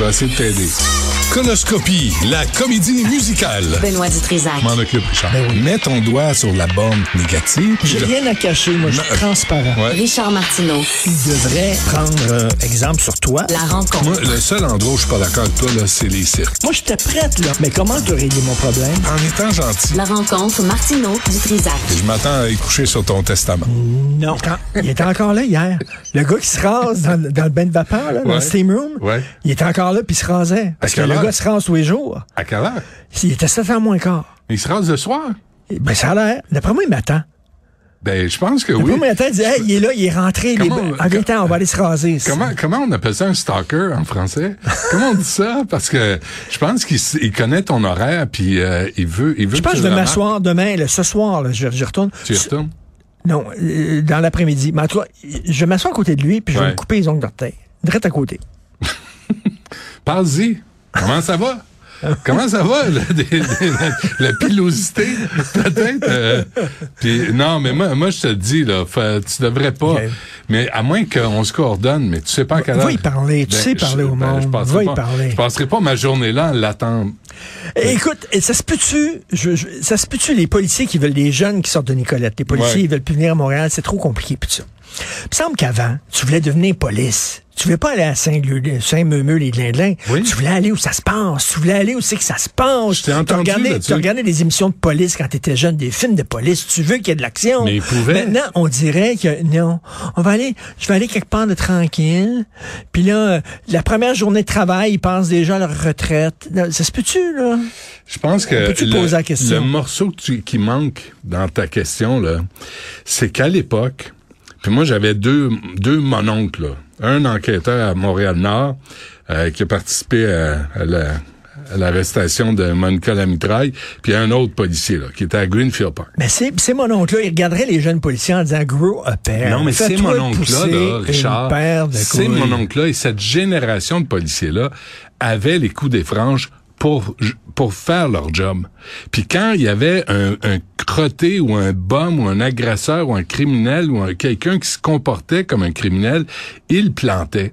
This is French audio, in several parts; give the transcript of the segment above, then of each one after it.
Je vais essayer de t'aider. Conoscopie, la comédie musicale. Benoît Dutrisac. M'en occupe, Richard. Mets ton doigt sur la borne négative. Ben J'ai rien à cacher, moi, je suis transparent. Ouais. Richard Martineau. Il devrait prendre euh, exemple sur toi. La rencontre. Moi, le seul endroit où je suis pas d'accord avec toi, là, c'est les cirques. Moi, j'étais prête, là. Mais comment te régler mon problème? En étant gentil, La rencontre Martineau Dutrisac. je m'attends à y coucher sur ton testament. Non. Il était encore là hier. Le gars qui se rase dans, dans le bain de vapeur, là, dans le steam room, Ouais. il était encore puis il se rasait. Parce que le gars se rase tous les jours. À quelle heure? Il était 7 ans moins quart. Il se rase le soir? Ben, ça a l'air. D'après moi, il m'attend. Ben, je pense que oui. moi, il m'attend, il dit, hey, il est là, il est rentré. Les... Comment- En même temps, on va aller se raser. Comment, comment on appelle ça un stalker en français? comment on dit ça? Parce que je pense qu'il connaît ton horaire, puis euh, il veut, il veut Je pense que je tu vais m'asseoir demain, là, ce soir, là, je, je retourne. Tu y retournes? Non, euh, dans l'après-midi. Mais en tout cas, je vais m'asseoir à côté de lui, puis je vais Ouais. me couper les ongles d'orteil. Direct à côté. Parle-y. Comment ça va? Comment ça va, là, des- des- la, la pilosité, peut-être? euh, puis, non, mais moi, moi, je te le dis, là, fa- tu devrais pas. Mais à moins qu'on se coordonne, mais tu sais pas à quelle Va heure. y parler, tu sais parler au monde. je Va y pas- parler. Je passerai pas ma journée là à l'attendre. Eh, Écoute, eh, ça se peut-tu, je, je- ça se peut-tu les policiers qui veulent des jeunes qui sortent de Nicolette, les policiers Ouais. ils veulent plus venir à Montréal, c'est trop compliqué pis ça. Il me semble qu'avant, tu voulais devenir police. Tu voulais pas aller à Saint-Meumeux, Saint-Meumeux, les. Oui. Tu voulais aller où ça se passe. Tu voulais aller où c'est que ça se passe. Tu regardais, tu regardais des émissions de police quand tu étais jeune, des films de police. Tu veux qu'il y ait de l'action. Mais ils pouvaient. Maintenant, on dirait que non. On va aller, je vais aller quelque part de tranquille. Puis là, la première journée de travail, ils pensent déjà à leur retraite. Ça se peut-tu, là? Je pense que Peux-tu le, poser la question? le morceau que tu- qui manque dans ta question, là, c'est qu'à l'époque, puis moi j'avais deux, deux mononcles, là. un enquêteur à Montréal-Nord euh, qui a participé à, à la à l'arrestation de Monica Lamitraille, puis un autre policier là, qui était à Greenfield Park. Mais c'est, c'est mon oncle-là, il regarderait les jeunes policiers en disant Grow a pair. Non, mais c'est mon oncle-là, là, Richard. C'est mon oncle-là et cette génération de policiers-là avait les coups des franges pour, pour faire leur job. Puis quand il y avait un, un crotté ou un bum ou un agresseur ou un criminel ou un, quelqu'un qui se comportait comme un criminel, il plantait.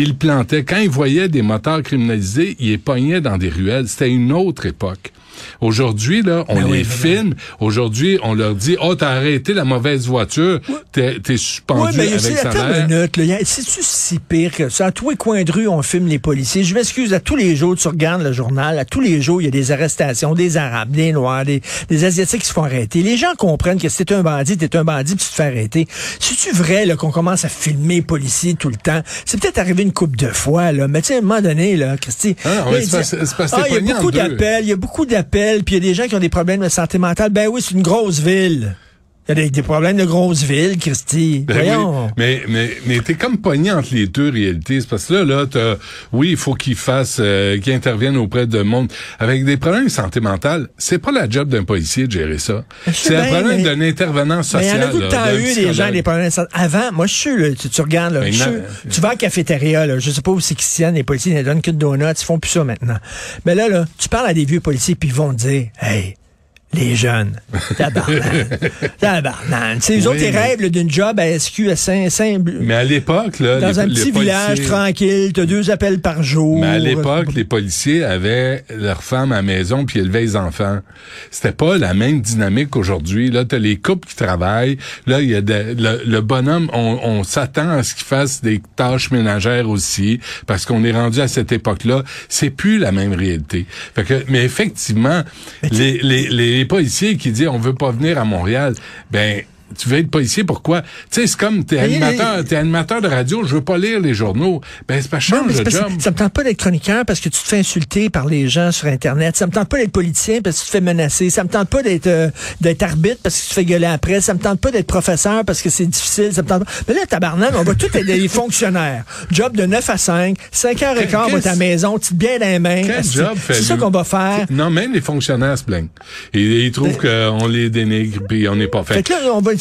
Il plantait. Quand il voyait des moteurs criminalisés, il les pognait dans des ruelles. C'était une autre époque. Aujourd'hui, là, on Ben les oui, filme. Aujourd'hui, on leur dit, oh, t'as arrêté la mauvaise voiture. T'es, suspendu mais avec c'est attends salaire. une minute, là. Y a- C'est-tu si pire que ça? À tous les coins de rue, on filme les policiers. Je m'excuse, à tous les jours, tu regardes le journal, à tous les jours, il y a des arrestations, des Arabes, des Noirs, des, des Asiatiques qui se font arrêter. Les gens comprennent que si t'es un bandit, t'es un bandit, puis tu te fais arrêter. C'est-tu vrai, là, qu'on commence à filmer les policiers tout le temps? C'est peut-être arrivé une couple de fois, là. Mais tu sais, à un moment donné, là, Christy. Ah, là, il ah, il y a beaucoup d'appels, il y a beaucoup d'appels, puis il y a des gens qui ont des problèmes de santé mentale. Ben oui, c'est une grosse ville. Il y a des, des problèmes de grosse ville, Christy. Ben Voyons. oui, mais mais mais t'es comme pogné entre les deux réalités. C'est parce que là, là, t'as, oui, il faut qu'il fasse, euh, qu'il intervienne auprès de monde avec des problèmes de santé mentale. C'est pas la job d'un policier de gérer ça. C'est bien, problème mais- d'un intervenant Mais social. il y en a tout le temps eu des gens des problèmes de santé. Avant, moi je suis là, tu, tu regardes là, Mais je tu vas à la cafétéria là, je sais pas où c'est qu'ils tiennent, les policiers ils donnent que de donuts, ils font plus ça maintenant. Mais là là, tu parles à des vieux policiers puis ils vont te dire "Hey, les jeunes, tabarnak, tabarnak. Tu sais, eux Oui, autres, ils mais- rêvent d'une job à SQ à Saint, Saint Mais à l'époque, là, dans les, un les petit policiers- village tranquille, t'as deux appels par jour. Mais à l'époque, les policiers avaient leurs femmes à la maison puis élevaient les enfants. C'était pas la même dynamique qu'aujourd'hui. Là, t'as les couples qui travaillent. Là, il y a de- le, le bonhomme, on, on s'attend à ce qu'il fasse des tâches ménagères aussi, parce qu'on est rendu à cette époque-là. C'est plus la même réalité. Fait que, mais effectivement, les, les, les policiers qui disent on veut pas venir à Montréal, ben tu veux être policier, pourquoi? Tu sais, c'est comme t'es animateur, t'es animateur de radio, je veux pas lire les journaux. Ben, c'est pas Non, change c'est de job. ça me tente pas d'être chroniqueur parce que tu te fais insulter par les gens sur Internet. Ça me tente pas d'être politicien parce que tu te fais menacer. Ça me tente pas d'être euh, d'être arbitre parce que tu te fais gueuler après. Ça me tente pas d'être professeur parce que c'est difficile. Ça me tente pas. Mais là, tabarnak, on va tous être des fonctionnaires. Job de 9 à 5, 5 heures et quart, on va à ta maison, tu te bien dans les mains. Quel C'est- job fait C'est ça qu'on va faire? Non, même les fonctionnaires se plaignent. Ils trouvent qu'on les dénigre puis on n'est pas fait. Fait que là, on va,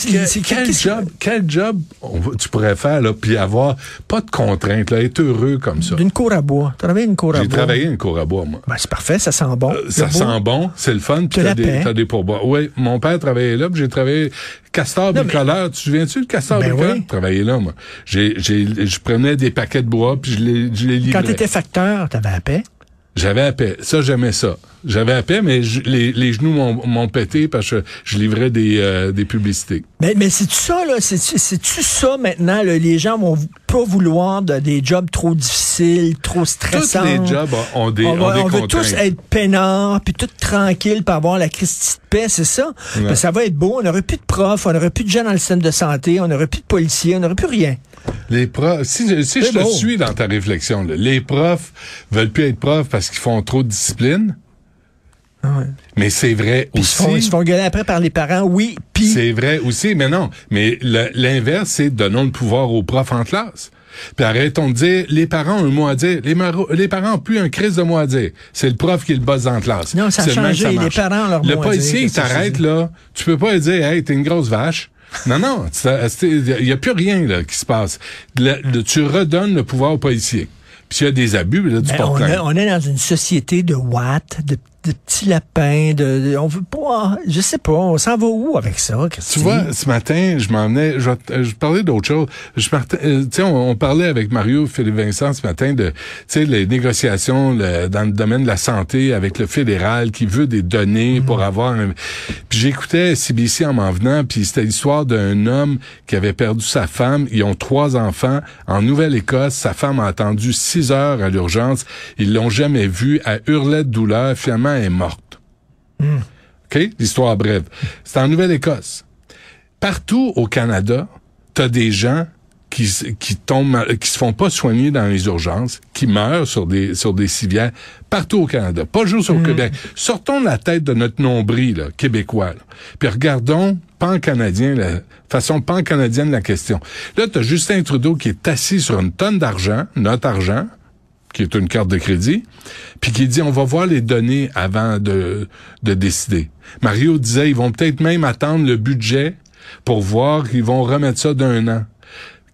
quel, job, quel job on tu pourrais faire, là, puis avoir pas de contraintes, là, être heureux comme ça? D'une cour à bois. Travailler une cour à J'ai bois. travaillé une cour à bois, moi. Ben, c'est parfait, ça sent bon. Euh, Ça Le sent bon, c'est le fun, puis T'as des, t'as des pourboires. Oui, mon père travaillait là, puis j'ai travaillé castor Non, mais-. Tu te souviens-tu de castor Ben bricoleur? oui. J'ai travaillé là, moi. J'ai, j'ai, je prenais des paquets de bois, puis je les, je les livrais. Quand t'étais facteur, t'avais la paix. J'avais à paix. Ça, j'aimais ça. J'avais à paix, mais je- les, les genoux m'ont, pété parce que je livrais des, euh, des publicités. Mais, mais c'est-tu ça, là? C'est-tu ça maintenant? là? Les gens vont pas vouloir de- des jobs trop difficiles, trop Tous stressants. les jobs ont des, on, ont des on veut tous être peinards, puis tout tranquille, pour avoir la Christie de paix, c'est ça? Ben, ça va être beau. On n'aurait plus de profs, on n'aurait plus de gens dans le système de santé, on n'aurait plus de policiers, on n'aurait plus rien. Les profs, si, je- si je C'est te suis dans ta réflexion, là, les profs veulent plus être profs parce qu'ils font trop de discipline. Mais c'est vrai Puis ils se font, ils aussi. se font gueuler après par les parents, oui, puis... C'est vrai aussi, mais non. Mais le- l'inverse, c'est donnons le pouvoir aux profs en classe. Puis arrêtons de dire, les parents ont un mot à dire. Les, parents ont plus un crise de mot à dire. C'est le prof qui est le boss en classe. Non, ça a C'est le même que changé. Les parents ont leur Le mot à policier, dire, il c'est ça, t'arrête, là. Tu peux pas lui dire, hey, t'es une grosse vache. Non, non, il y a plus rien là, qui se passe. Le- le- tu redonnes le pouvoir au policier. Puis s'il y a des abus, là, tu Ben, on, on est dans une société de watts, de, de petits lapins, de, de- on veut pas, je sais pas, on s'en va où avec ça, Tu Christy? vois, ce matin, je m'en venais, je, je parlais d'autre chose. Je partais- euh, tu sais, on, on parlait avec Mario Philippe Vincent ce matin de, tu sais, les négociations le- dans le domaine de la santé avec le fédéral qui veut des données pour avoir. un- Puis j'écoutais CBC en m'en venant, puis c'était l'histoire d'un homme qui avait perdu sa femme. Ils ont trois enfants en Nouvelle-Écosse. Sa femme a attendu six heures à l'urgence. Ils l'ont jamais vue. Elle hurlait de douleur. Finalement, est morte. OK? L'histoire brève. C'est en Nouvelle-Écosse. Partout au Canada, t'as des gens qui, qui tombent, qui se font pas soigner dans les urgences, qui meurent sur des, sur des civières partout au Canada. Pas juste au Québec. Sortons de la tête de notre nombril, là, québécois, là. Puis regardons pan-canadien, la façon pan-canadienne la question. Là, t'as Justin Trudeau qui est assis sur une tonne d'argent, notre argent, qui est une carte de crédit, puis qui dit on va voir les données avant de, de décider. Mario disait ils vont peut-être même attendre le budget pour voir qu'ils vont remettre ça d'un an.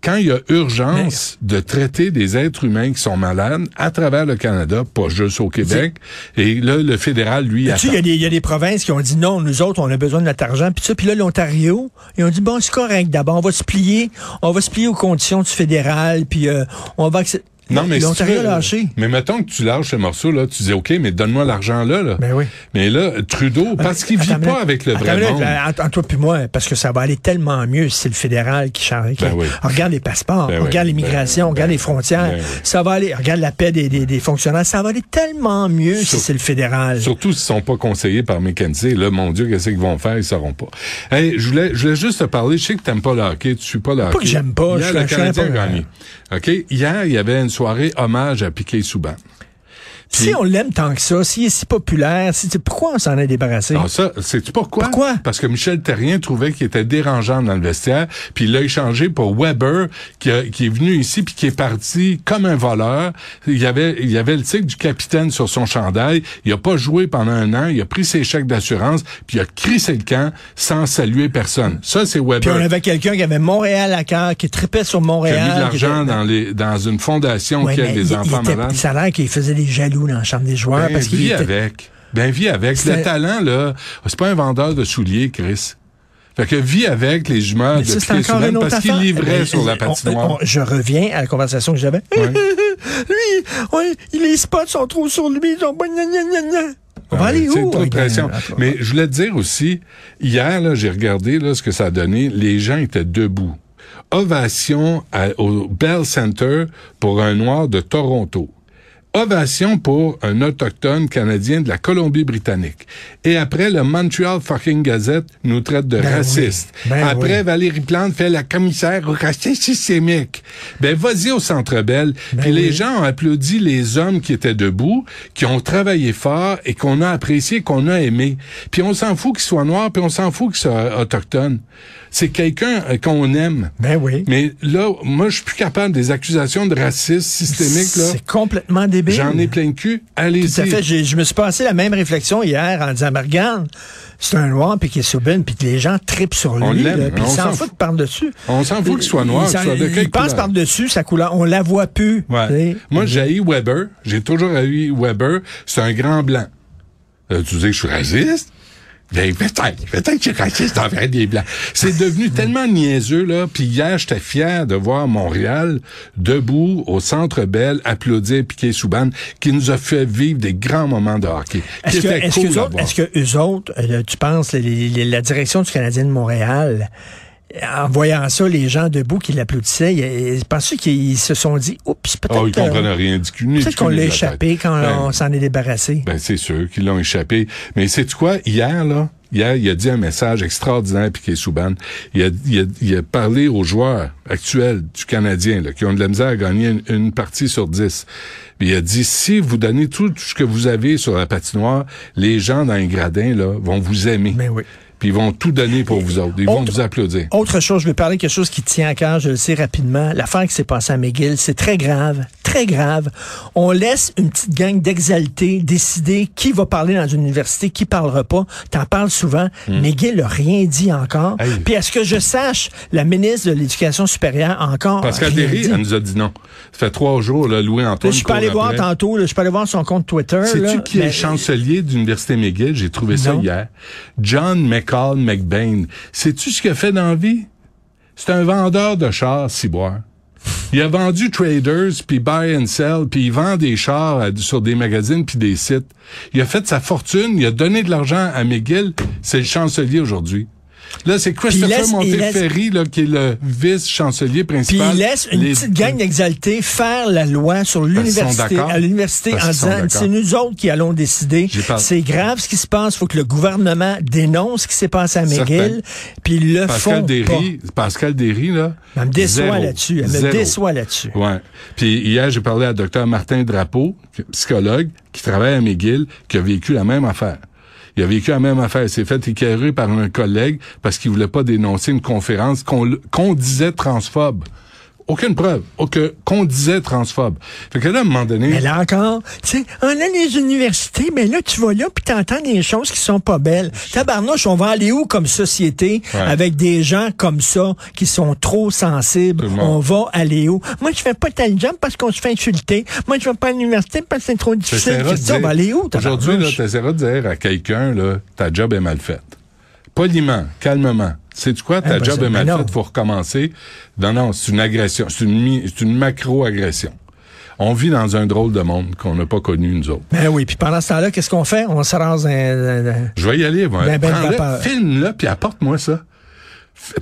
Quand il y a urgence de traiter des êtres humains qui sont malades à travers le Canada, pas juste au Québec, et là, le fédéral, lui, attend. il y, a y a des provinces qui ont dit non, nous autres, on a besoin de notre argent, puis ça, puis là, l'Ontario, ils ont dit bon, c'est correct, d'abord, on va se plier, on va se plier aux conditions du fédéral, puis euh, on va accepter. Non, mais si tu veux- lâché. Mais mettons que tu lâches le morceau, là, tu dis, OK, mais donne-moi l'argent là, là. Ben oui. Mais là, Trudeau, parce qu'il vit pas avec le vrai monde. Entre entre toi puis moi, parce que ça va aller tellement mieux si c'est le fédéral qui change. qui- Ben oui. Regarde les passeports, Ben oui. regarde l'immigration, Ben- regarde les frontières. oui. Ça va aller. Regarde la paix des, des, des fonctionnaires. Ça va aller tellement mieux si c'est le fédéral. Surtout s'ils sont pas conseillés par McKenzie. Là, mon Dieu, qu'est-ce qu'ils vont faire? Ils sauront pas. Hey, je voulais, je voulais juste te parler. Je sais que t'aimes pas le hockey. Tu suis pas le hockey. que j'aime pas, Hier, je le Canadien a pas- gagné. OK? Hier, il y avait une soirée hommage à Piquet Souban. Si on l'aime tant que ça, s'il est si populaire, si, pourquoi on s'en est débarrassé? Alors ça, sais-tu pourquoi? Pourquoi? Parce que Michel Terrien trouvait qu'il était dérangeant dans le vestiaire, puis il l'a échangé pour Weber, qui, a- qui est venu ici, puis qui est parti comme un voleur. Il y avait, il y avait le titre du capitaine sur son chandail. Il a pas joué pendant un an. Il a pris ses chèques d'assurance, puis il a crissé le camp sans saluer personne. Ça, c'est Puis on Weber. avait quelqu'un qui avait Montréal à cœur, qui tripait sur Qui Montréal. a mis de qui l'argent était- dans, les, dans une fondation Ouais, qui a mais des il- il enfants était- malades. Ça a l'air qu'il faisait des jaloux dans la chambre des joueurs. Ben, parce vis était- avec. Ben, vis avec. Le talent, là, c'est pas un vendeur de souliers, Chris. Fait que vis avec les jumeurs Mais de Piquet Souban parce qu'il livrait sur la patinoire. on- je reviens à la conversation que j'avais. lui, ouais, les spots sont trop sur lui. Ils sont... gna, gna, gna, gna. On va Ouais, aller c'est où? trop de avec- pression. euh, Mais je voulais te dire aussi, hier, là, j'ai regardé là, ce que ça a donné. Les gens étaient debout. Ovation à- au Bell Center pour un Noir de Toronto. Ovation pour un autochtone canadien de la Colombie-Britannique. Et après, le Montreal fucking Gazette nous traite de Ben racistes. oui. Ben après, oui. Valérie Plante fait la commissaire au racisme systémique. Ben, vas-y au Centre Bell. Puis les Ben gens ont applaudi les hommes qui étaient debout, qui ont travaillé fort et qu'on a apprécié, qu'on a aimé. Puis on s'en fout qu'il soit noir, puis on s'en fout qu'il soit autochtone. C'est quelqu'un euh, qu'on aime. Ben oui. Mais là, moi, je suis plus capable des accusations de racisme systémique, là. C'est complètement débile. J'en ai plein le cul. Tout à Allez-y. fait. Je me suis passé la même réflexion hier en disant, mais regarde, c'est un noir, puis qui est Subban, puis que les gens tripent sur lui, puis ils s'en foutent par-dessus. On s'en fout qu'il soit noir, qu'il soit de ils quelle passent couleur. par-dessus sa couleur, on la voit plus. Ouais. Moi, j'ai eu Weber. J'ai toujours eu Weber. C'est un grand blanc. Euh, tu dis que je suis raciste? Ben, peut-être. Peut-être que raciste envers des blancs. C'est devenu tellement niaiseux, là. Puis hier, j'étais fier de voir Montréal debout au Centre Bell applaudir Piquet Souban, qui nous a fait vivre des grands moments de hockey. Est-ce que, est-ce cool que, eux autres, est-ce que eux autres, euh, tu penses, les- les- la direction du Canadien de Montréal, en voyant ça, les gens debout qui l'applaudissaient, ils- penses-tu qu'ils se sont dit, oups, peut-être Oh, ils comprennent rien du cul. ni du peut-être qu'on l'a échappé quand Ben, on s'en est débarrassé? Ben, c'est sûr qu'ils l'ont échappé. Mais c'est quoi? Hier, là, hier, il a dit un message extraordinaire, Piquet Souban. Il a, il, a, il a parlé aux joueurs actuels du Canadien, là, qui ont de la misère à gagner une, une partie sur dix. Il a dit, si vous donnez tout ce que vous avez sur la patinoire, les gens dans les gradins, là, vont vous aimer. Ben oui. Puis ils vont tout donner pour vous autres. Ils vont Autre- vous applaudir. Autre chose, je vais parler de quelque chose qui tient à cœur, je le sais rapidement. L'affaire qui s'est passée à McGill, c'est très grave, très grave. On laisse une petite gang d'exaltés décider qui va parler dans une université, qui parlera pas. T'en parles souvent. McGill n'a rien dit encore. Hmm. Puis à ce que je sache, la ministre de l'Éducation supérieure encore Derry, dit? elle nous a dit non. Ça fait trois jours, là, Louis Là, Antoine. je suis pas allé voir tantôt, là, je suis pas allé voir son compte Twitter. Sais-tu qui est mais- chancelier de l'Université McGill? J'ai trouvé ça hier. John McCall McBain. Sais-tu ce qu'il a fait dans la vie? C'est un vendeur de chars ciboire. Il a vendu traders, puis buy and sell, puis il vend des chars sur des magazines puis des sites. Il a fait sa fortune, il a donné de l'argent à McGill. C'est le chancelier aujourd'hui. Là, c'est Christopher laisse- Monteferry, là, qui est le vice-chancelier Puis principal. il laisse une Les- petite gang d'exaltés faire la loi sur l'université, d'accord. à l'université en disant c'est nous autres qui allons décider. C'est grave ce qui se passe. Il faut que le gouvernement dénonce ce qui s'est passé à. McGill. Puis ils le Pascal font Derry, Pascal Derry, là. Elle me déçoit là-dessus. Elle me déçoit là-dessus. Ouais. Puis hier, j'ai parlé à Dr Martin Drapeau, psychologue, qui travaille à McGill, qui a vécu la même affaire. Il a vécu la même affaire. Il s'est fait écœurer par un collègue parce qu'il voulait pas dénoncer une conférence qu'on disait transphobe. Aucune preuve. Aucun- Qu'on disait transphobe. Fait que là, à un moment donné... Mais là encore, tu sais, on a les universités, mais là, tu vas là, puis t'entends des choses qui sont pas belles. Tabarnouche, on va aller où comme société Ouais. avec des gens comme ça qui sont trop sensibles? On va aller où? Moi, je fais pas tel job parce qu'on se fait insulter. Moi, je vais pas à l'université parce que c'est trop difficile. De Christy, on dire- va aller où, Aujourd'hui, là, tabarnouche? t'essaieras de dire à quelqu'un, là, ta job est mal faite. Poliment, calmement. Sais-tu quoi? Ta Ah, ben, job est mal faite, faut recommencer. Non, non, c'est une agression. C'est une, une macro-agression. On vit dans un drôle de monde qu'on n'a pas connu, nous autres. Ben oui, puis pendant ce temps-là, qu'est-ce qu'on fait? On se rase un... Je vais y aller, moi. Ben, ben Prends-le, filme-le, puis apporte-moi ça.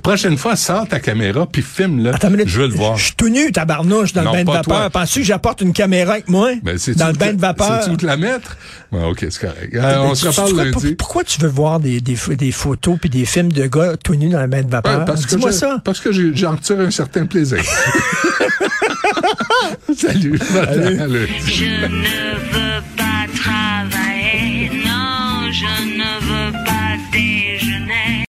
Prochaine fois, sors ta caméra, puis filme-le. Je veux le voir. Je suis tout nu, tabarnouche, dans Non, le bain de pas vapeur. toi. Penses-tu que j'apporte une caméra avec moi? Ben, c'est dans le bain de vapeur. C'est où te la mettre? Ouais, OK, c'est correct. Euh, Ben, on tu- se reparle lundi. Pourquoi tu veux voir des, des, pho- des photos puis des films de gars tout nus dans le bain de vapeur? Ouais, parce que Dis-moi je- ça. Parce que j'en retire un certain plaisir. Salut. Salut. Je ne veux